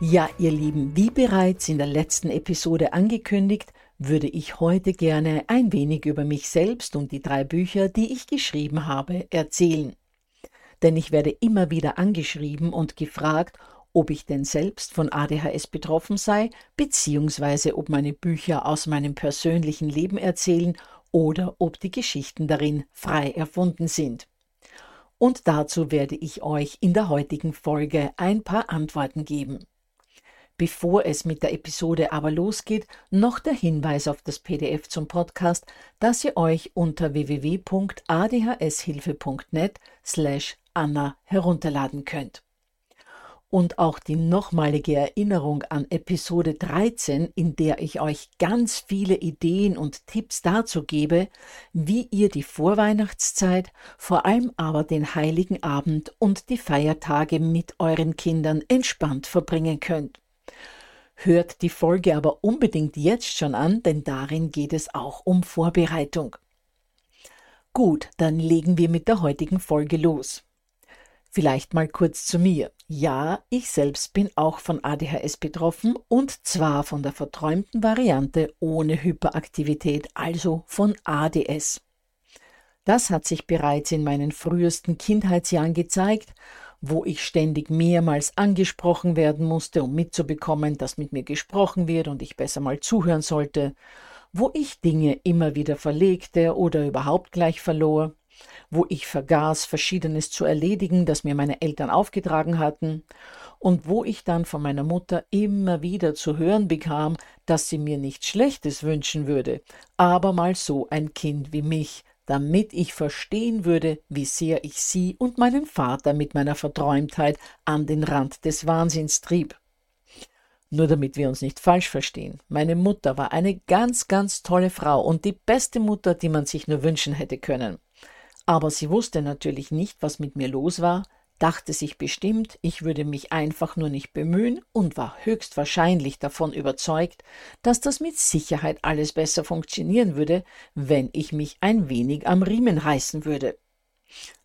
Ja, ihr Lieben, wie bereits in der letzten Episode angekündigt, würde ich heute gerne ein wenig über mich selbst und die drei Bücher, die ich geschrieben habe, erzählen. Denn ich werde immer wieder angeschrieben und gefragt, ob ich denn selbst von ADHS betroffen sei, beziehungsweise ob meine Bücher aus meinem persönlichen Leben erzählen oder ob die Geschichten darin frei erfunden sind. Und dazu werde ich euch in der heutigen Folge ein paar Antworten geben. Bevor es mit der Episode aber losgeht, noch der Hinweis auf das PDF zum Podcast, das ihr euch unter www.adhshilfe.net slash Anna herunterladen könnt. Und auch die nochmalige Erinnerung an Episode 13, in der ich euch ganz viele Ideen und Tipps dazu gebe, wie ihr die Vorweihnachtszeit, vor allem aber den heiligen Abend und die Feiertage mit euren Kindern entspannt verbringen könnt. Hört die Folge aber unbedingt jetzt schon an, denn darin geht es auch um Vorbereitung. Gut, dann legen wir mit der heutigen Folge los. Vielleicht mal kurz zu mir. Ja, ich selbst bin auch von ADHS betroffen und zwar von der verträumten Variante ohne Hyperaktivität, also von ADS. Das hat sich bereits in meinen frühesten Kindheitsjahren gezeigt wo ich ständig mehrmals angesprochen werden musste, um mitzubekommen, dass mit mir gesprochen wird und ich besser mal zuhören sollte, wo ich Dinge immer wieder verlegte oder überhaupt gleich verlor, wo ich vergaß, Verschiedenes zu erledigen, das mir meine Eltern aufgetragen hatten, und wo ich dann von meiner Mutter immer wieder zu hören bekam, dass sie mir nichts Schlechtes wünschen würde, aber mal so ein Kind wie mich damit ich verstehen würde, wie sehr ich sie und meinen Vater mit meiner Verträumtheit an den Rand des Wahnsinns trieb. Nur damit wir uns nicht falsch verstehen, meine Mutter war eine ganz, ganz tolle Frau und die beste Mutter, die man sich nur wünschen hätte können. Aber sie wusste natürlich nicht, was mit mir los war, dachte sich bestimmt, ich würde mich einfach nur nicht bemühen und war höchstwahrscheinlich davon überzeugt, dass das mit Sicherheit alles besser funktionieren würde, wenn ich mich ein wenig am Riemen reißen würde.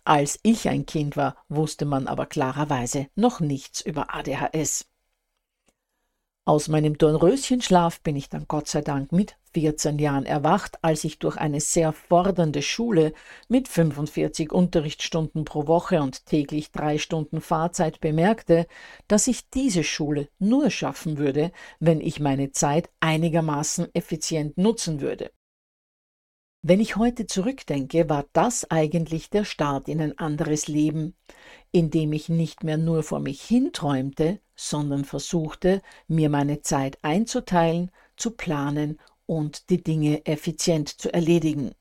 Als ich ein Kind war, wusste man aber klarerweise noch nichts über ADHS. Aus meinem Dornröschenschlaf bin ich dann Gott sei Dank mit 14 Jahren erwacht, als ich durch eine sehr fordernde Schule mit 45 Unterrichtsstunden pro Woche und täglich drei Stunden Fahrzeit bemerkte, dass ich diese Schule nur schaffen würde, wenn ich meine Zeit einigermaßen effizient nutzen würde. Wenn ich heute zurückdenke, war das eigentlich der Start in ein anderes Leben, in dem ich nicht mehr nur vor mich hinträumte, sondern versuchte, mir meine Zeit einzuteilen, zu planen und die Dinge effizient zu erledigen.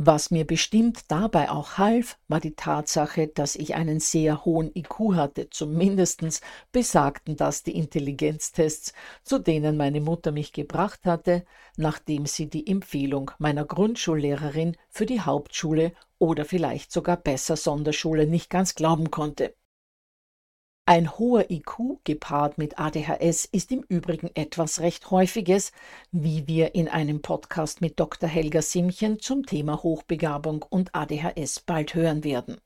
Was mir bestimmt dabei auch half, war die Tatsache, dass ich einen sehr hohen IQ hatte, zumindest besagten das die Intelligenztests, zu denen meine Mutter mich gebracht hatte, nachdem sie die Empfehlung meiner Grundschullehrerin für die Hauptschule oder vielleicht sogar besser Sonderschule nicht ganz glauben konnte. Ein hoher IQ gepaart mit ADHS ist im Übrigen etwas recht Häufiges, wie wir in einem Podcast mit Dr. Helga Simchen zum Thema Hochbegabung und ADHS bald hören werden.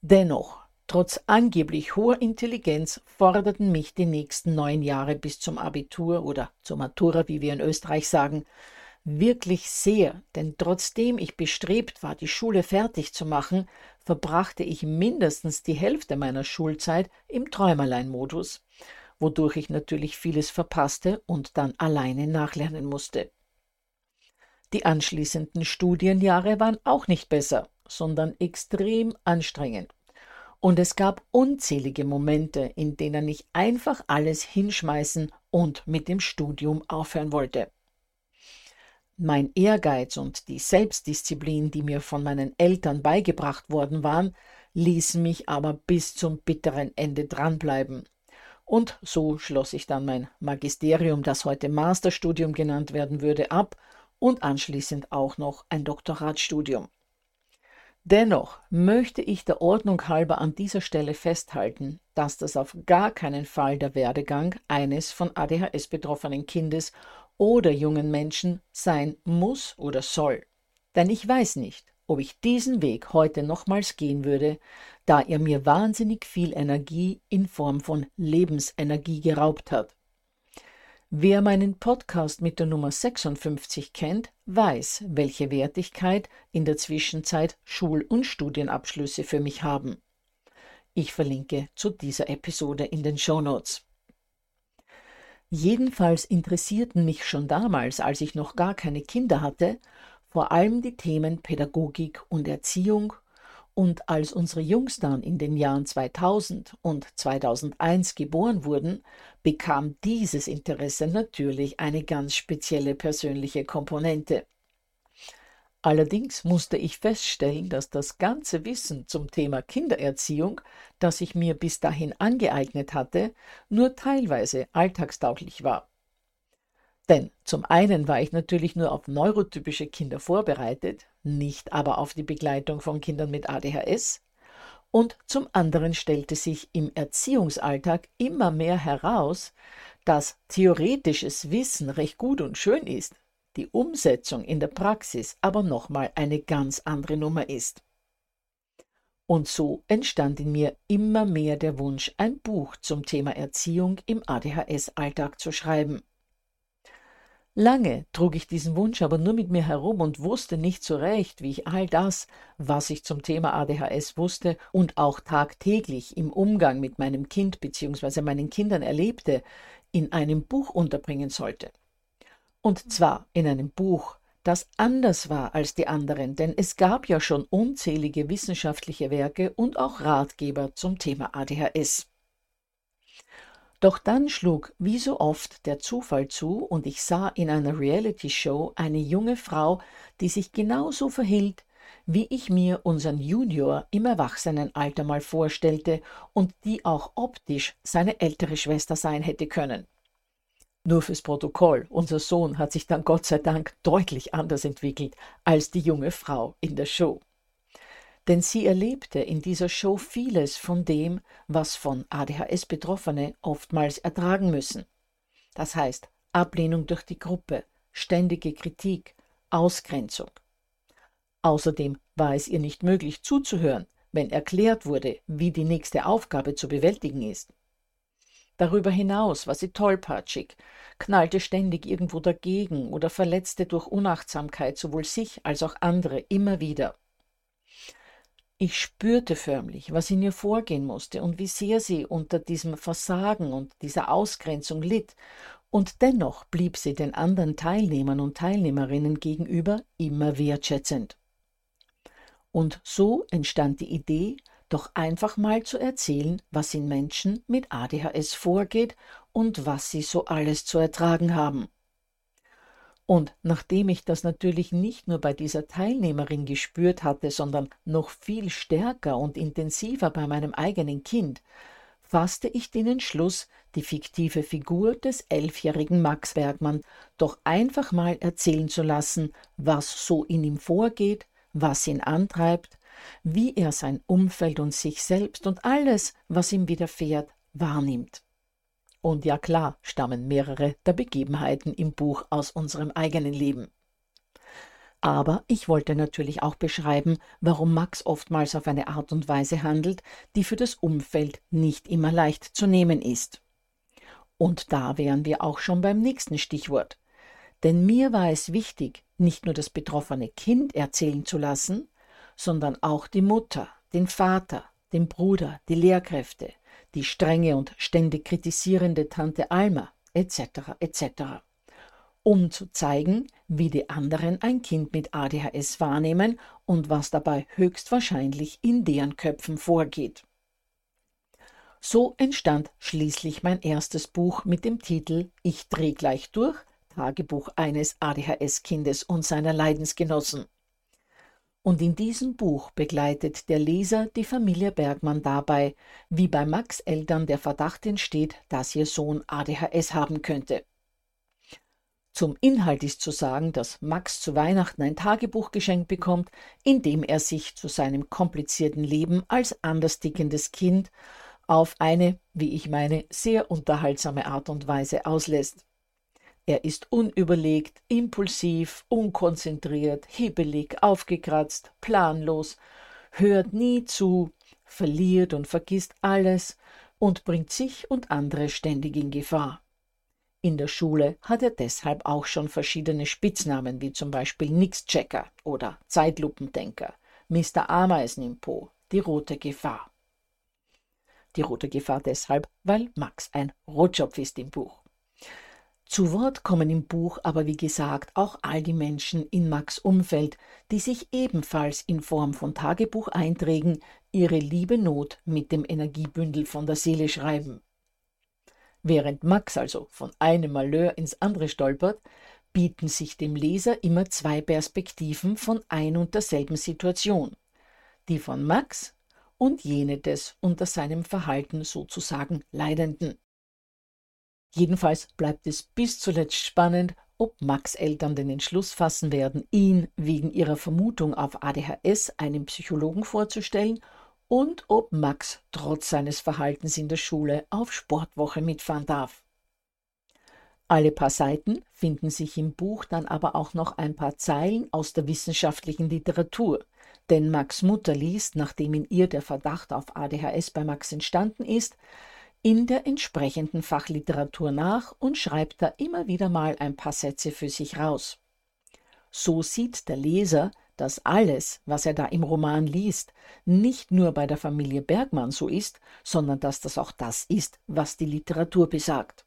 Dennoch, trotz angeblich hoher Intelligenz forderten mich die nächsten neun Jahre bis zum Abitur oder zur Matura, wie wir in Österreich sagen, wirklich sehr, denn trotzdem ich bestrebt war, die Schule fertig zu machen, verbrachte ich mindestens die Hälfte meiner Schulzeit im Träumerlein-Modus, wodurch ich natürlich vieles verpasste und dann alleine nachlernen musste. Die anschließenden Studienjahre waren auch nicht besser, sondern extrem anstrengend. Und es gab unzählige Momente, in denen ich einfach alles hinschmeißen und mit dem Studium aufhören wollte. Mein Ehrgeiz und die Selbstdisziplin, die mir von meinen Eltern beigebracht worden waren, ließen mich aber bis zum bitteren Ende dranbleiben. Und so schloss ich dann mein Magisterium, das heute Masterstudium genannt werden würde, ab und anschließend auch noch ein Doktoratstudium. Dennoch möchte ich der Ordnung halber an dieser Stelle festhalten, dass das auf gar keinen Fall der Werdegang eines von ADHS betroffenen Kindes oder jungen Menschen sein muss oder soll. Denn ich weiß nicht, ob ich diesen Weg heute nochmals gehen würde, da er mir wahnsinnig viel Energie in Form von Lebensenergie geraubt hat. Wer meinen Podcast mit der Nummer 56 kennt, weiß, welche Wertigkeit in der Zwischenzeit Schul- und Studienabschlüsse für mich haben. Ich verlinke zu dieser Episode in den Show Notes. Jedenfalls interessierten mich schon damals, als ich noch gar keine Kinder hatte, vor allem die Themen Pädagogik und Erziehung und als unsere Jungs dann in den Jahren 2000 und 2001 geboren wurden, bekam dieses Interesse natürlich eine ganz spezielle persönliche Komponente. Allerdings musste ich feststellen, dass das ganze Wissen zum Thema Kindererziehung, das ich mir bis dahin angeeignet hatte, nur teilweise alltagstauglich war. Denn zum einen war ich natürlich nur auf neurotypische Kinder vorbereitet, nicht aber auf die Begleitung von Kindern mit ADHS, und zum anderen stellte sich im Erziehungsalltag immer mehr heraus, dass theoretisches Wissen recht gut und schön ist, die Umsetzung in der Praxis aber nochmal eine ganz andere Nummer ist. Und so entstand in mir immer mehr der Wunsch, ein Buch zum Thema Erziehung im ADHS-Alltag zu schreiben. Lange trug ich diesen Wunsch aber nur mit mir herum und wusste nicht so recht, wie ich all das, was ich zum Thema ADHS wusste und auch tagtäglich im Umgang mit meinem Kind bzw. meinen Kindern erlebte, in einem Buch unterbringen sollte. Und zwar in einem Buch, das anders war als die anderen, denn es gab ja schon unzählige wissenschaftliche Werke und auch Ratgeber zum Thema ADHS. Doch dann schlug wie so oft der Zufall zu und ich sah in einer Reality-Show eine junge Frau, die sich genauso verhielt, wie ich mir unseren Junior im Erwachsenenalter mal vorstellte und die auch optisch seine ältere Schwester sein hätte können. Nur fürs Protokoll, unser Sohn hat sich dann Gott sei Dank deutlich anders entwickelt als die junge Frau in der Show. Denn sie erlebte in dieser Show vieles von dem, was von ADHS Betroffene oftmals ertragen müssen. Das heißt Ablehnung durch die Gruppe, ständige Kritik, Ausgrenzung. Außerdem war es ihr nicht möglich zuzuhören, wenn erklärt wurde, wie die nächste Aufgabe zu bewältigen ist. Darüber hinaus war sie tollpatschig, knallte ständig irgendwo dagegen oder verletzte durch Unachtsamkeit sowohl sich als auch andere immer wieder. Ich spürte förmlich, was in ihr vorgehen musste und wie sehr sie unter diesem Versagen und dieser Ausgrenzung litt, und dennoch blieb sie den anderen Teilnehmern und Teilnehmerinnen gegenüber immer wertschätzend. Und so entstand die Idee, doch einfach mal zu erzählen, was in Menschen mit ADHS vorgeht und was sie so alles zu ertragen haben. Und nachdem ich das natürlich nicht nur bei dieser Teilnehmerin gespürt hatte, sondern noch viel stärker und intensiver bei meinem eigenen Kind, fasste ich den Entschluss, die fiktive Figur des elfjährigen Max Bergmann doch einfach mal erzählen zu lassen, was so in ihm vorgeht, was ihn antreibt, wie er sein Umfeld und sich selbst und alles, was ihm widerfährt, wahrnimmt. Und ja klar stammen mehrere der Begebenheiten im Buch aus unserem eigenen Leben. Aber ich wollte natürlich auch beschreiben, warum Max oftmals auf eine Art und Weise handelt, die für das Umfeld nicht immer leicht zu nehmen ist. Und da wären wir auch schon beim nächsten Stichwort. Denn mir war es wichtig, nicht nur das betroffene Kind erzählen zu lassen, sondern auch die Mutter, den Vater, den Bruder, die Lehrkräfte, die strenge und ständig kritisierende Tante Alma etc. etc. um zu zeigen, wie die anderen ein Kind mit ADHS wahrnehmen und was dabei höchstwahrscheinlich in deren Köpfen vorgeht. So entstand schließlich mein erstes Buch mit dem Titel Ich dreh gleich durch Tagebuch eines ADHS-Kindes und seiner Leidensgenossen. Und in diesem Buch begleitet der Leser die Familie Bergmann dabei, wie bei Max Eltern der Verdacht entsteht, dass ihr Sohn ADHS haben könnte. Zum Inhalt ist zu sagen, dass Max zu Weihnachten ein Tagebuch geschenkt bekommt, in dem er sich zu seinem komplizierten Leben als anderstickendes Kind auf eine, wie ich meine, sehr unterhaltsame Art und Weise auslässt. Er ist unüberlegt, impulsiv, unkonzentriert, hibbelig, aufgekratzt, planlos, hört nie zu, verliert und vergisst alles und bringt sich und andere ständig in Gefahr. In der Schule hat er deshalb auch schon verschiedene Spitznamen wie zum Beispiel Nix-Checker oder Zeitlupendenker, Mr. Ameisen im Po, die rote Gefahr. Die rote Gefahr deshalb, weil Max ein Rotschopf ist im Buch. Zu Wort kommen im Buch aber wie gesagt auch all die Menschen in Max Umfeld, die sich ebenfalls in Form von Tagebucheinträgen ihre liebe Not mit dem Energiebündel von der Seele schreiben. Während Max also von einem Malheur ins andere stolpert, bieten sich dem Leser immer zwei Perspektiven von ein und derselben Situation. Die von Max und jene des unter seinem Verhalten sozusagen Leidenden. Jedenfalls bleibt es bis zuletzt spannend, ob Max Eltern den Entschluss fassen werden, ihn wegen ihrer Vermutung auf ADHS einem Psychologen vorzustellen und ob Max trotz seines Verhaltens in der Schule auf Sportwoche mitfahren darf. Alle paar Seiten finden sich im Buch dann aber auch noch ein paar Zeilen aus der wissenschaftlichen Literatur, denn Max Mutter liest, nachdem in ihr der Verdacht auf ADHS bei Max entstanden ist, in der entsprechenden Fachliteratur nach und schreibt da immer wieder mal ein paar Sätze für sich raus. So sieht der Leser, dass alles, was er da im Roman liest, nicht nur bei der Familie Bergmann so ist, sondern dass das auch das ist, was die Literatur besagt.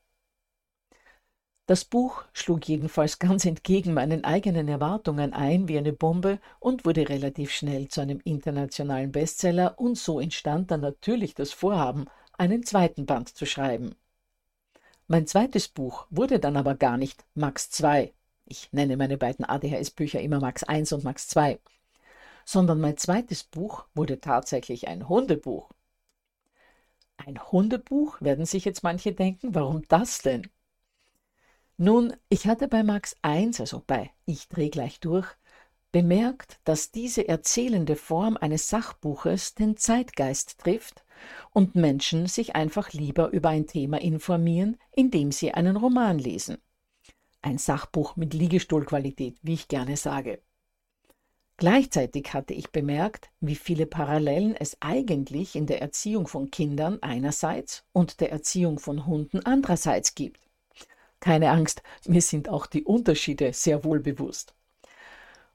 Das Buch schlug jedenfalls ganz entgegen meinen eigenen Erwartungen ein wie eine Bombe und wurde relativ schnell zu einem internationalen Bestseller und so entstand dann natürlich das Vorhaben, einen zweiten Band zu schreiben. Mein zweites Buch wurde dann aber gar nicht Max 2. Ich nenne meine beiden ADHS-Bücher immer Max 1 und Max 2. Sondern mein zweites Buch wurde tatsächlich ein Hundebuch. Ein Hundebuch, werden sich jetzt manche denken, warum das denn? Nun, ich hatte bei Max 1, also bei Ich dreh gleich durch, bemerkt, dass diese erzählende Form eines Sachbuches den Zeitgeist trifft und Menschen sich einfach lieber über ein Thema informieren, indem sie einen Roman lesen. Ein Sachbuch mit Liegestuhlqualität, wie ich gerne sage. Gleichzeitig hatte ich bemerkt, wie viele Parallelen es eigentlich in der Erziehung von Kindern einerseits und der Erziehung von Hunden andererseits gibt. Keine Angst, mir sind auch die Unterschiede sehr wohl bewusst.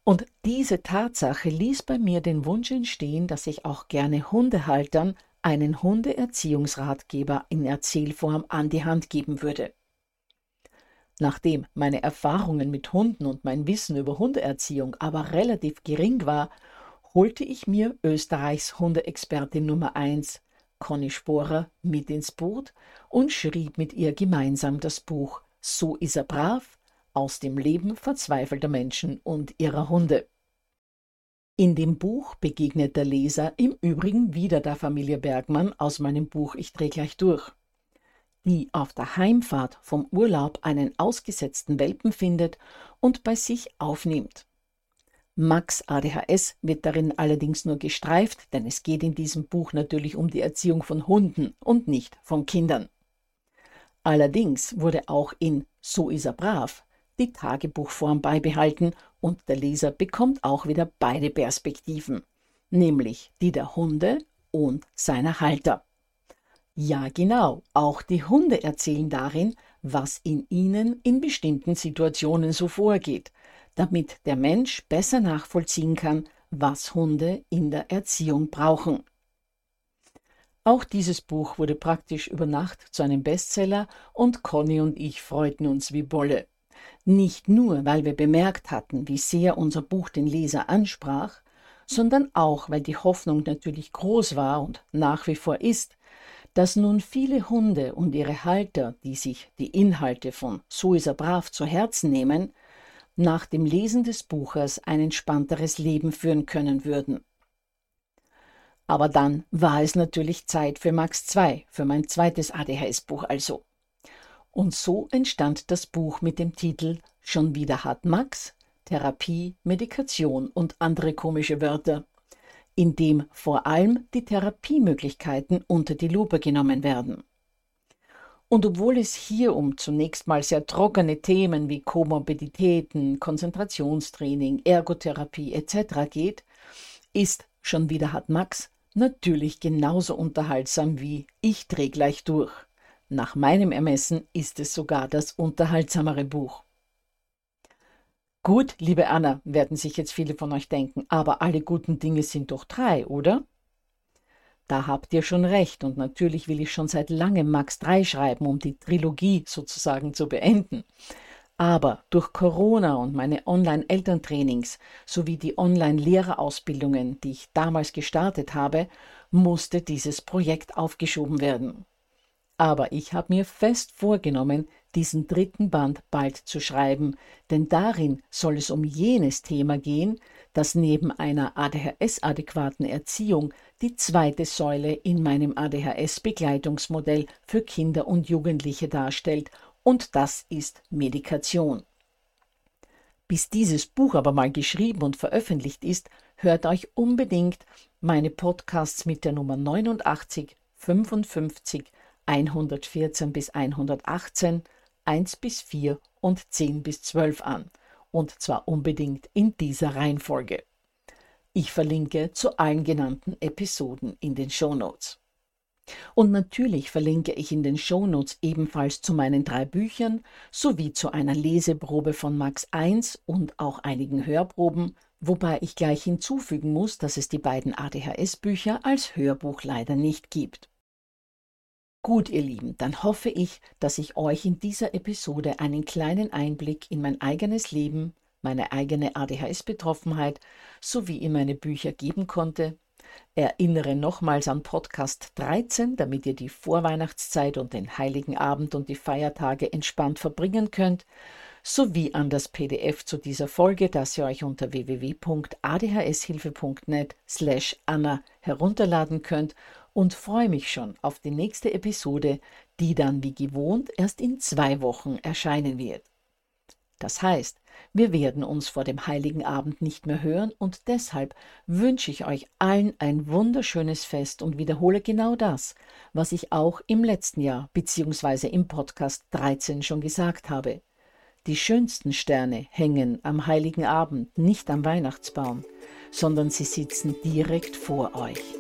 Und diese Tatsache ließ bei mir den Wunsch entstehen, dass ich auch gerne Hundehaltern einen Hundeerziehungsratgeber in Erzählform an die Hand geben würde. Nachdem meine Erfahrungen mit Hunden und mein Wissen über Hundeerziehung aber relativ gering war, holte ich mir Österreichs Hundeexpertin Nummer 1, Conny Sporer, mit ins Boot und schrieb mit ihr gemeinsam das Buch So ist er brav, aus dem Leben verzweifelter Menschen und ihrer Hunde. In dem Buch begegnet der Leser im Übrigen wieder der Familie Bergmann aus meinem Buch Ich dreh gleich durch, die auf der Heimfahrt vom Urlaub einen ausgesetzten Welpen findet und bei sich aufnimmt. Max ADHS wird darin allerdings nur gestreift, denn es geht in diesem Buch natürlich um die Erziehung von Hunden und nicht von Kindern. Allerdings wurde auch in So ist er brav die Tagebuchform beibehalten und der Leser bekommt auch wieder beide Perspektiven, nämlich die der Hunde und seiner Halter. Ja, genau, auch die Hunde erzählen darin, was in ihnen in bestimmten Situationen so vorgeht, damit der Mensch besser nachvollziehen kann, was Hunde in der Erziehung brauchen. Auch dieses Buch wurde praktisch über Nacht zu einem Bestseller und Conny und ich freuten uns wie Bolle. Nicht nur, weil wir bemerkt hatten, wie sehr unser Buch den Leser ansprach, sondern auch, weil die Hoffnung natürlich groß war und nach wie vor ist, dass nun viele Hunde und ihre Halter, die sich die Inhalte von So ist er brav zu Herzen nehmen, nach dem Lesen des Buches ein entspannteres Leben führen können würden. Aber dann war es natürlich Zeit für Max 2, für mein zweites ADHS-Buch also. Und so entstand das Buch mit dem Titel Schon wieder hat Max Therapie, Medikation und andere komische Wörter, in dem vor allem die Therapiemöglichkeiten unter die Lupe genommen werden. Und obwohl es hier um zunächst mal sehr trockene Themen wie Komorbiditäten, Konzentrationstraining, Ergotherapie etc. geht, ist schon wieder hat Max natürlich genauso unterhaltsam wie Ich dreh gleich durch. Nach meinem Ermessen ist es sogar das unterhaltsamere Buch. Gut, liebe Anna, werden sich jetzt viele von euch denken, aber alle guten Dinge sind doch drei, oder? Da habt ihr schon recht und natürlich will ich schon seit langem Max 3 schreiben, um die Trilogie sozusagen zu beenden. Aber durch Corona und meine Online-Elterntrainings sowie die Online-Lehrerausbildungen, die ich damals gestartet habe, musste dieses Projekt aufgeschoben werden. Aber ich habe mir fest vorgenommen, diesen dritten Band bald zu schreiben, denn darin soll es um jenes Thema gehen, das neben einer ADHS-adäquaten Erziehung die zweite Säule in meinem ADHS-Begleitungsmodell für Kinder und Jugendliche darstellt, und das ist Medikation. Bis dieses Buch aber mal geschrieben und veröffentlicht ist, hört euch unbedingt meine Podcasts mit der Nummer 89, 55, 114 bis 118, 1 bis 4 und 10 bis 12 an, und zwar unbedingt in dieser Reihenfolge. Ich verlinke zu allen genannten Episoden in den Shownotes. Und natürlich verlinke ich in den Shownotes ebenfalls zu meinen drei Büchern sowie zu einer Leseprobe von Max 1 und auch einigen Hörproben, wobei ich gleich hinzufügen muss, dass es die beiden ADHS-Bücher als Hörbuch leider nicht gibt. Gut, ihr Lieben, dann hoffe ich, dass ich euch in dieser Episode einen kleinen Einblick in mein eigenes Leben, meine eigene ADHS-Betroffenheit sowie in meine Bücher geben konnte. Erinnere nochmals an Podcast 13, damit ihr die Vorweihnachtszeit und den Heiligen Abend und die Feiertage entspannt verbringen könnt, sowie an das PDF zu dieser Folge, das ihr euch unter www.adhshilfe.net slash Anna herunterladen könnt und freue mich schon auf die nächste Episode, die dann wie gewohnt erst in zwei Wochen erscheinen wird. Das heißt, wir werden uns vor dem heiligen Abend nicht mehr hören und deshalb wünsche ich euch allen ein wunderschönes Fest und wiederhole genau das, was ich auch im letzten Jahr bzw. im Podcast 13 schon gesagt habe. Die schönsten Sterne hängen am heiligen Abend nicht am Weihnachtsbaum, sondern sie sitzen direkt vor euch.